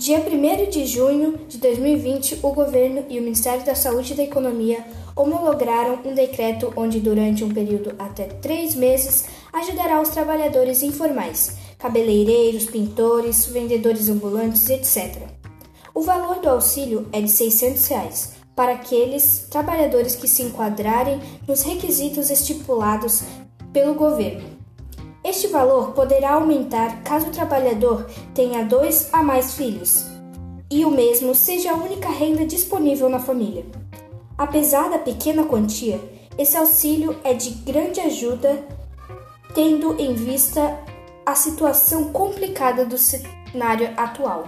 Dia 1 de junho de 2020, o governo e o Ministério da Saúde e da Economia homologaram um decreto onde, durante um período até três meses, ajudará os trabalhadores informais, cabeleireiros, pintores, vendedores ambulantes, etc. O valor do auxílio é de 600 reais, para aqueles trabalhadores que se enquadrarem nos requisitos estipulados pelo governo. Este valor poderá aumentar caso o trabalhador tenha dois a mais filhos e o mesmo seja a única renda disponível na família. Apesar da pequena quantia, esse auxílio é de grande ajuda, tendo em vista a situação complicada do cenário atual.